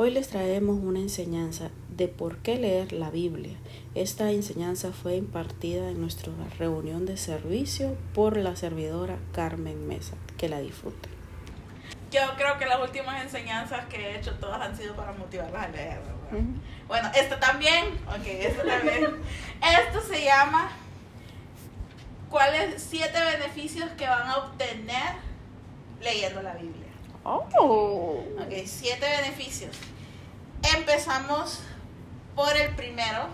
Hoy les traemos una enseñanza de por qué leer la Biblia. Esta enseñanza fue impartida en nuestra reunión de servicio por la servidora Carmen Mesa. Que la disfruten. Yo creo que las últimas enseñanzas que he hecho todas han sido para motivarlas a leer. Bueno, esta también. Ok, esta también. esto se llama ¿Cuáles siete beneficios que van a obtener leyendo la Biblia? Oh. Ok, siete beneficios. Empezamos por el primero,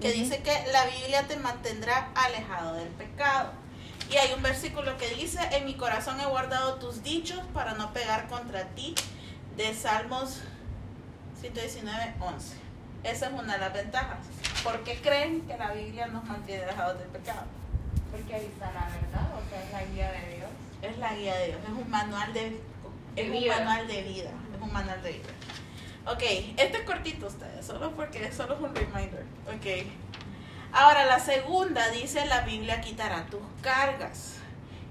que dice que la Biblia te mantendrá alejado del pecado. Y hay un versículo que dice, en mi corazón he guardado tus dichos para no pegar contra ti, de Salmos 119, 11. Esa es una de las ventajas. ¿Por qué creen que la Biblia nos mantiene alejados del pecado? Porque ahí está la verdad, o sea, es la guía de Dios. Es la guía de Dios, es un manual de, es un manual de vida, es un manual de vida. Ok, este es cortito ustedes, solo porque solo es un reminder. Ok. Ahora la segunda dice la Biblia quitará tus cargas.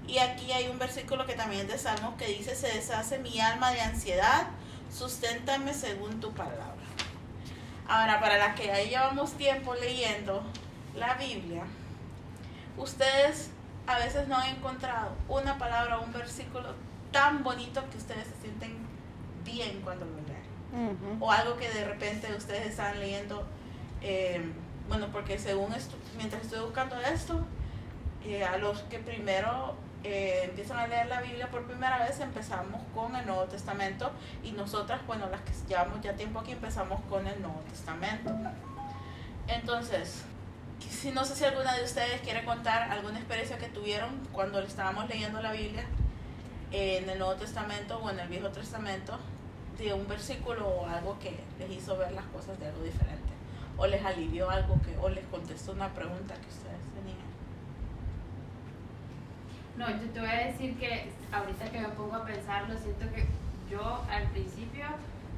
Y aquí hay un versículo que también es de Salmos que dice, se deshace mi alma de ansiedad, susténtame según tu palabra. Ahora, para las que ya llevamos tiempo leyendo la Biblia, ustedes a veces no han encontrado una palabra o un versículo tan bonito que ustedes se sienten bien cuando lo leen. O algo que de repente ustedes están leyendo, eh, bueno, porque según mientras estoy buscando esto, eh, a los que primero eh, empiezan a leer la Biblia por primera vez empezamos con el Nuevo Testamento y nosotras, bueno, las que llevamos ya tiempo aquí empezamos con el Nuevo Testamento. Entonces, si no sé si alguna de ustedes quiere contar alguna experiencia que tuvieron cuando estábamos leyendo la Biblia en el Nuevo Testamento o en el Viejo Testamento de un versículo o algo que les hizo ver las cosas de algo diferente o les alivió algo que o les contestó una pregunta que ustedes tenían. No, yo te voy a decir que ahorita que me pongo a pensarlo, siento que yo al principio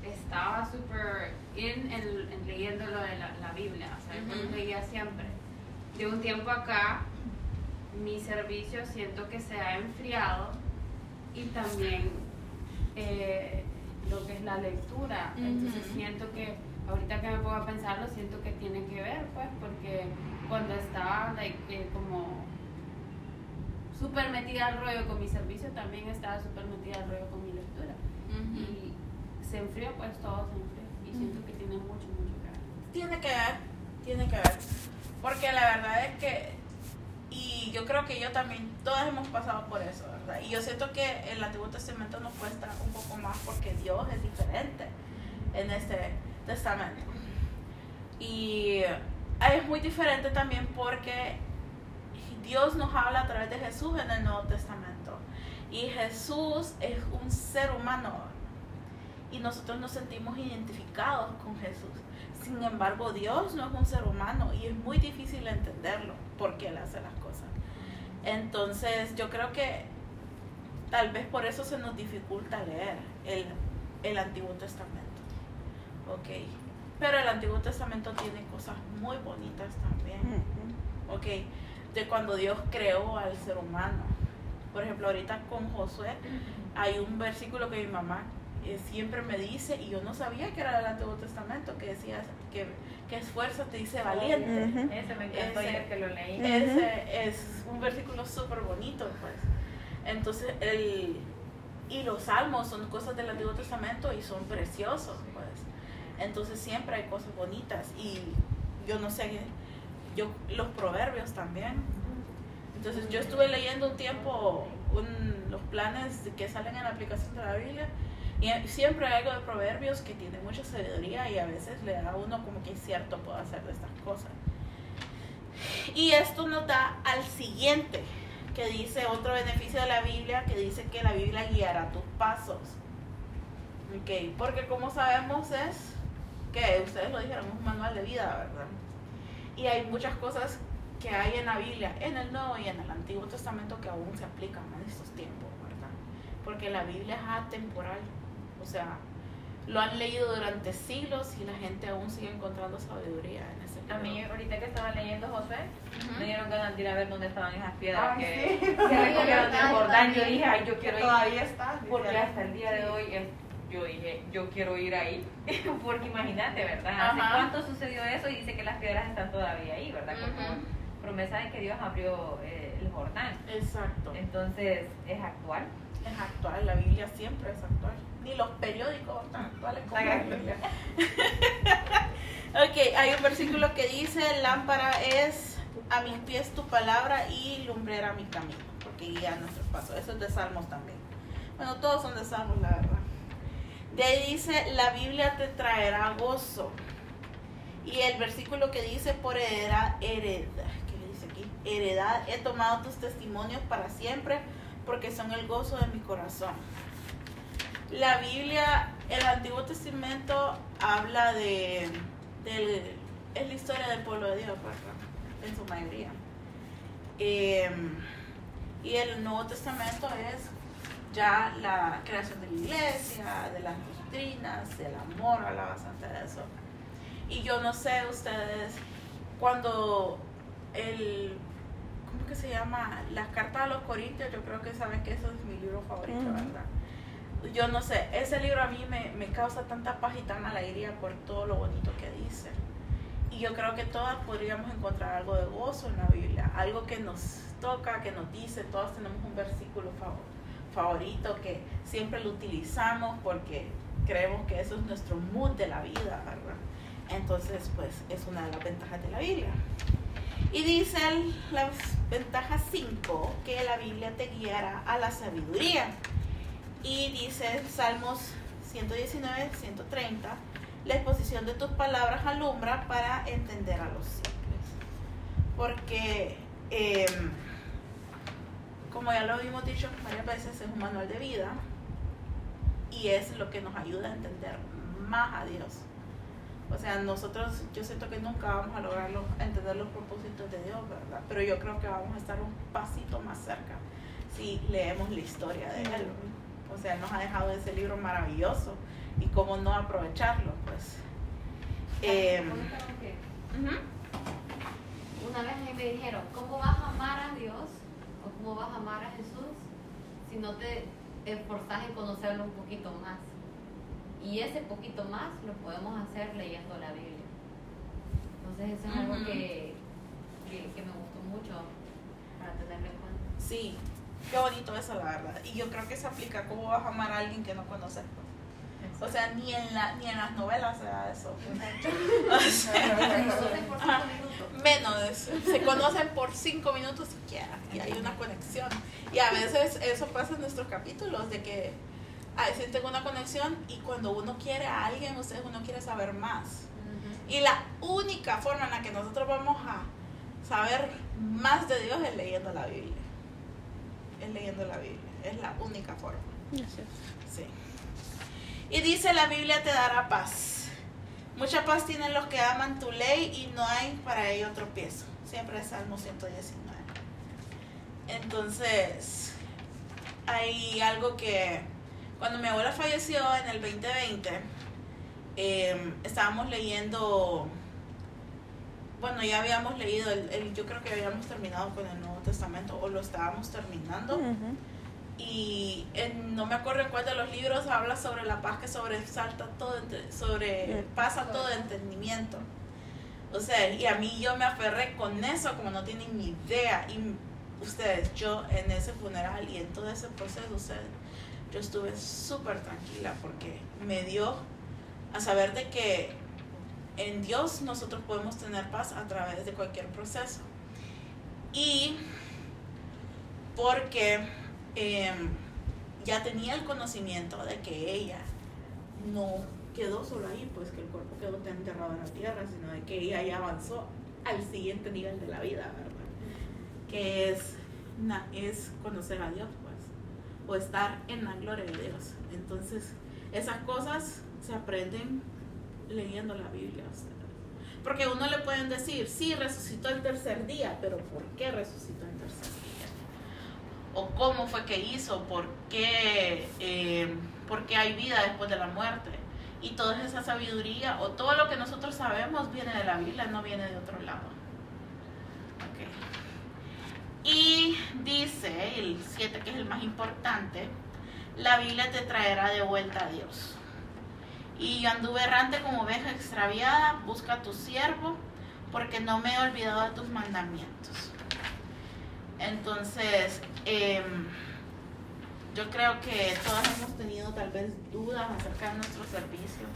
estaba súper in en, en leyendo lo de la, la Biblia, o sea, yo lo Ujú. leía siempre. De un tiempo acá, mi servicio siento que se ha enfriado y también eh, lo que es la lectura. Entonces siento que ahorita que me pongo a pensarlo, siento que tiene que ver, pues, porque cuando estaba like, eh, como súper metida al rollo con mi servicio, también estaba súper metida al rollo con mi lectura. Y se enfrió, pues todo se enfrió. Y siento que tiene mucho, mucho que ver. Tiene que ver, tiene que ver. Porque la verdad es que, y yo creo que yo también, todas hemos pasado por eso, ¿verdad? Y yo siento que el Antiguo Testamento nos cuesta un poco más porque Dios es diferente en este testamento. Y es muy diferente también porque Dios nos habla a través de Jesús en el Nuevo Testamento. Y Jesús es un ser humano y nosotros nos sentimos identificados con Jesús. Sin embargo, Dios no es un ser humano y es muy difícil entenderlo porque Él hace las cosas. Entonces, yo creo que tal vez por eso se nos dificulta leer el, el Antiguo Testamento. Ok. Pero el Antiguo Testamento tiene cosas muy bonitas también. Ok. De cuando Dios creó al ser humano. Por ejemplo, ahorita con Josué hay un versículo que mi mamá eh, siempre me dice, y yo no sabía que era del Antiguo Testamento, que decía que, que esfuérzate dice valiente. Ujú. Ese me encantó Ese- que lo leí. Ese es un versículo súper bonito, pues. Entonces, el, y los salmos son cosas del Antiguo Testamento y son preciosos, pues. Entonces, siempre hay cosas bonitas. Y yo no sé, yo, los proverbios también. Entonces, yo estuve leyendo un tiempo un- los planes que salen en la aplicación de la Biblia. Siempre hay algo de proverbios que tiene mucha sabiduría y a veces le da a uno como que es cierto puedo hacer de estas cosas. Y esto nos da al siguiente, que dice otro beneficio de la Biblia, que dice que la Biblia guiará tus pasos. Ok, porque como sabemos es que ustedes lo dijeron, es un manual de vida, ¿verdad? Y hay muchas cosas que hay en la Biblia, en el Nuevo y en el Antiguo Testamento que aún se aplican en estos tiempos, ¿verdad? Porque la Biblia es atemporal, o sea, lo han leído durante siglos y la gente aún sigue encontrando sabiduría en ese A mí, ahorita que estaba leyendo José, Ujú. me dieron ganas de ir a ver dónde estaban esas piedras Ay, que, sí. que recogieron del Yo Jordán. Yo dije, ay, yo quiero ir. Todavía está. Porque hasta el día de hoy yo dije, yo quiero ir ahí, porque imagínate, ¿verdad? ¿Hace Ajá. cuánto sucedió eso? Y dice que las piedras están todavía ahí, ¿verdad? Como Ujú. promesa de que Dios abrió eh, el Jordán. Exacto. Entonces, es actual. Es actual, la Biblia siempre es actual. Ni los periódicos tan actuales como ok, hay un versículo que dice, lámpara es a mis pies tu palabra y lumbrera mi camino, porque guía nuestros pasos. Eso es de Salmos también. Bueno, todos son de Salmos, la verdad. De ahí dice, la Biblia te traerá gozo. Y el versículo que dice, por heredad, heredad, ¿qué le dice aquí? Heredad, he tomado tus testimonios para siempre, porque son el gozo de mi corazón. La Biblia, el Antiguo Testamento habla de, del- es la historia del pueblo de Dios, ¿verdad? en su mayoría. Eh, y el Nuevo Testamento es ya la creación de la iglesia, de las doctrinas, del amor, habla bastante de eso. Y yo no sé ustedes, cuando el, ¿cómo que se llama? Las cartas a los Corintios, yo creo que saben que eso es mi libro favorito. ¿verdad? Yo no sé, ese libro a mí me, me causa tanta paz y tan alegría por todo lo bonito que dice. Y yo creo que todas podríamos encontrar algo de gozo en la Biblia, algo que nos toca, que nos dice, todas tenemos un versículo fav- favorito que siempre lo utilizamos porque creemos que eso es nuestro mood de la vida, ¿verdad? Entonces, pues es una de las ventajas de la Biblia. Y dice el- la ventaja 5 que la Biblia te guiará a la sabiduría. Y dice Salmos 119, 130, la exposición de tus palabras alumbra para entender a los simples. Porque, em, como ya lo hemos dicho varias veces, es un manual de vida y es lo que nos ayuda a entender más a Dios. O sea, nosotros, yo siento que nunca vamos a lograr los- entender los propósitos de Dios, ¿verdad? Pero yo creo que vamos a estar un pasito más cerca si leemos la historia de Él. O sea, nos ha dejado ese libro maravilloso y cómo no aprovecharlo, pues. Ujú. Una vez a mí me dijeron, ¿cómo vas a amar a Dios o cómo vas a amar a Jesús si no te esforzas en conocerlo un poquito más? Y ese poquito más lo podemos hacer leyendo la Biblia. Entonces eso es algo Ujú. que, que, que me gustó mucho para tenerlo en cuenta. Sí, qué bonito eso, la verdad. Y yo creo que se aplica cómo vas a amar a alguien que no conoces. pues. O sea, ni en, la, ni en las novelas se da eso. O sea, menos de eso. Se conocen por cinco minutos siquiera y hay una conexión. Y a veces eso pasa en nuestros capítulos, de que a veces tengo una conexión y cuando uno quiere a alguien, ustedes uno quiere saber más. Y la única forma en la que nosotros vamos a saber más de Dios es leyendo la Biblia. Es leyendo la Biblia. Es la única forma. Sí. Y dice la Biblia te dará paz. Mucha paz tienen los que aman tu ley y no hay para ello tropiezo. Siempre es Salmo 119. Entonces, hay algo que cuando mi abuela falleció en el 2020, eh, estábamos leyendo, bueno, ya habíamos leído, el, el- yo creo que habíamos terminado con el Nuevo Testamento o lo estábamos terminando. Y en- no me acuerdo en cuál de los libros habla sobre la paz que sobresalta todo, sobre, pasa todo entendimiento. O sea, y a mí yo me aferré con eso como no tienen ni idea. Y ustedes, yo en ese funeral y en todo ese proceso, ustedes, yo estuve súper tranquila porque me dio a saber de que en Dios nosotros podemos tener paz a través de cualquier proceso. Y porque em, ya tenía el conocimiento de que ella no quedó solo ahí, pues que el cuerpo quedó enterrado en la tierra, sino de que ella ya avanzó al siguiente nivel de la vida, ¿verdad? Que es, es conocer a Dios, pues, o estar en la gloria de Dios. Entonces, esas cosas se aprenden leyendo la Biblia. o sea. Porque a uno le pueden decir, sí, resucitó el tercer día, pero ¿por qué resucitó el tercer día? o cómo fue que hizo, por qué, eh, por qué hay vida después de la muerte. Y toda esa sabiduría o todo lo que nosotros sabemos viene de la Biblia, no viene de otro lado. Ok. Y dice el 7, que es el más importante, la Biblia te traerá de vuelta a Dios. Y yo anduve errante como oveja extraviada, busca a tu siervo, porque no me he olvidado de tus mandamientos. Entonces, em, yo creo que todas hemos tenido tal vez dudas acerca de nuestro servicio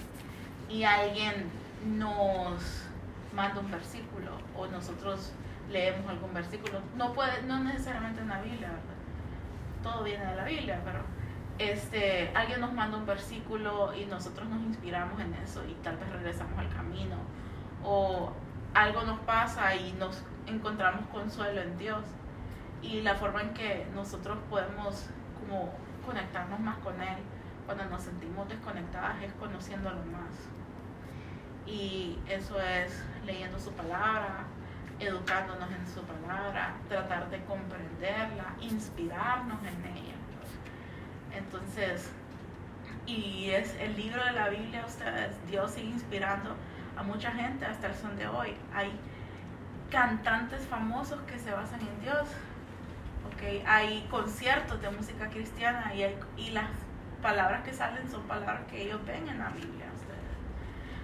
y alguien nos manda un versículo o nosotros leemos algún versículo. No puede, no necesariamente en la Biblia, ¿verdad? Todo viene de la Biblia, pero este, alguien nos manda un versículo y nosotros nos inspiramos en eso y tal vez regresamos al camino. O algo nos pasa y nos encontramos consuelo en Dios. Y la forma en que nosotros podemos como conectarnos más con Él cuando nos sentimos desconectadas es conociéndolo más. Y eso es leyendo su palabra, educándonos en su palabra, tratar de comprenderla, inspirarnos en ella. Entonces, y es el libro de la Biblia, ustedes, Dios sigue inspirando a mucha gente hasta el son de hoy. Hay cantantes famosos que se basan en Dios. Okay. Hay conciertos de música cristiana y, y las palabras que salen son palabras que ellos ven en la Biblia. Ustedes.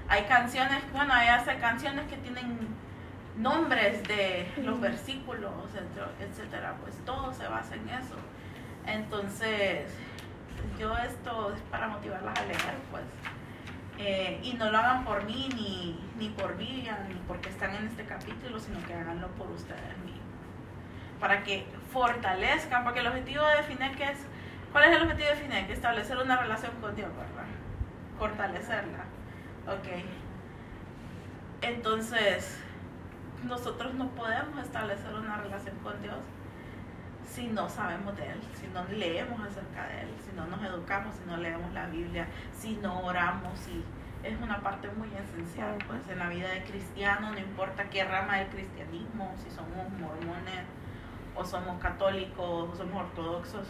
Hay canciones, bueno, hay hasta canciones que tienen nombres de los versículos, etcétera, pues todo se basa en eso. Entonces, yo esto es para motivarlas a leer, pues. Eh, y no lo hagan por mí, ni, ni por Vivian, ni porque están en este capítulo, sino que háganlo por ustedes mismos. Para que fortalezcan, porque el objetivo de FINEC es, ¿cuál es el objetivo de FINEC? Establecer una relación con Dios, ¿verdad? Fortalecerla. Ok. Entonces, nosotros no podemos establecer una relación con Dios si no sabemos de Él, si no leemos acerca de Él, educamos, si no leemos la Biblia, si no oramos, y es una parte muy esencial pues en la vida de cristiano, no importa qué rama del cristianismo, si somos mormones o somos católicos o somos ortodoxos,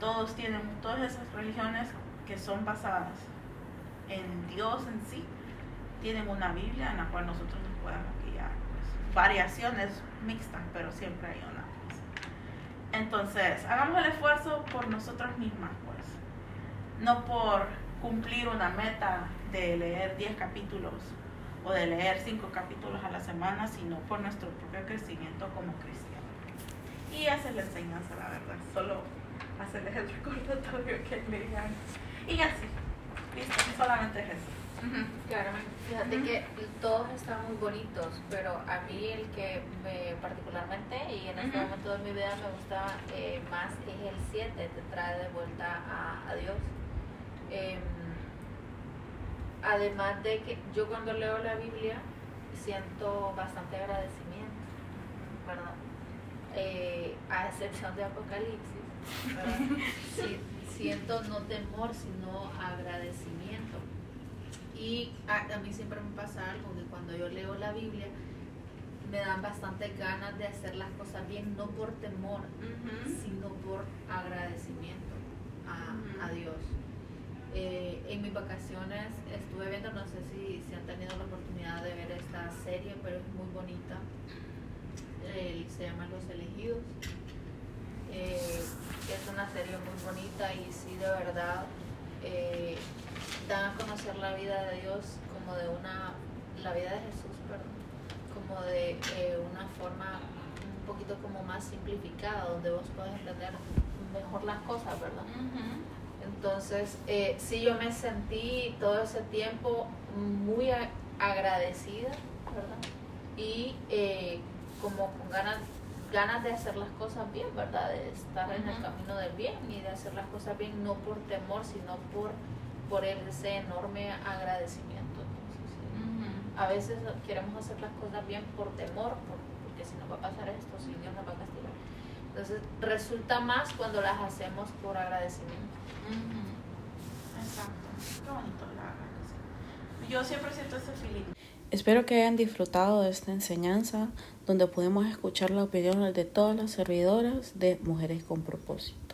todos tienen, todas esas religiones que son basadas en Dios en sí, tienen una Biblia en la cual nosotros nos podemos guiar. Pues, variaciones mixtas, pero siempre hay una. Entonces, hagamos el esfuerzo por nosotras mismas, pues. No por cumplir una meta de leer 10 capítulos o de leer 5 capítulos a la semana, sino por nuestro propio crecimiento como cristianos. Y esa es la enseñanza, la verdad. Solo hacerles el recordatorio que lean. Y así. Listo, solamente es eso. Claro, fíjate que todos están muy bonitos, pero a mí el que me particularmente y en este momento de mi vida me gusta eh, más es el 7, te trae de vuelta a, Dios. Em, además de que yo cuando leo la Biblia siento bastante agradecimiento, ¿verdad? Eh, a excepción de Apocalipsis, siento no temor, sino agradecimiento y a, mí siempre me pasa algo, que cuando yo leo la Biblia, me dan bastante ganas de hacer las cosas bien, no por temor, sino por agradecimiento a, Dios. Eh, en mis vacaciones estuve viendo, no sé si, si, han tenido la oportunidad de ver esta serie, pero es muy bonita. se llama Los Elegidos. Eh, es una serie muy bonita y sí, de verdad, eh, dan a conocer la vida de Dios como de una, la vida de Jesús, perdón, como de una forma un poquito como más simplificada, donde vos podés entender mejor las cosas, ¿verdad? Entonces, eh, sí, yo me sentí todo ese tiempo muy agradecida, ¿verdad? Y eh, como con ganas, ganas de hacer las cosas bien, ¿verdad? De estar en el camino del bien y de hacer las cosas bien, no por temor, sino por por ese enorme agradecimiento. A veces queremos hacer las cosas bien por temor, porque si no va a pasar esto, si Dios nos va a castigar. Entonces resulta más cuando las hacemos por agradecimiento. Espero que hayan disfrutado de esta enseñanza donde pudimos escuchar la opinión de todas las servidoras de Mujeres con Propósito.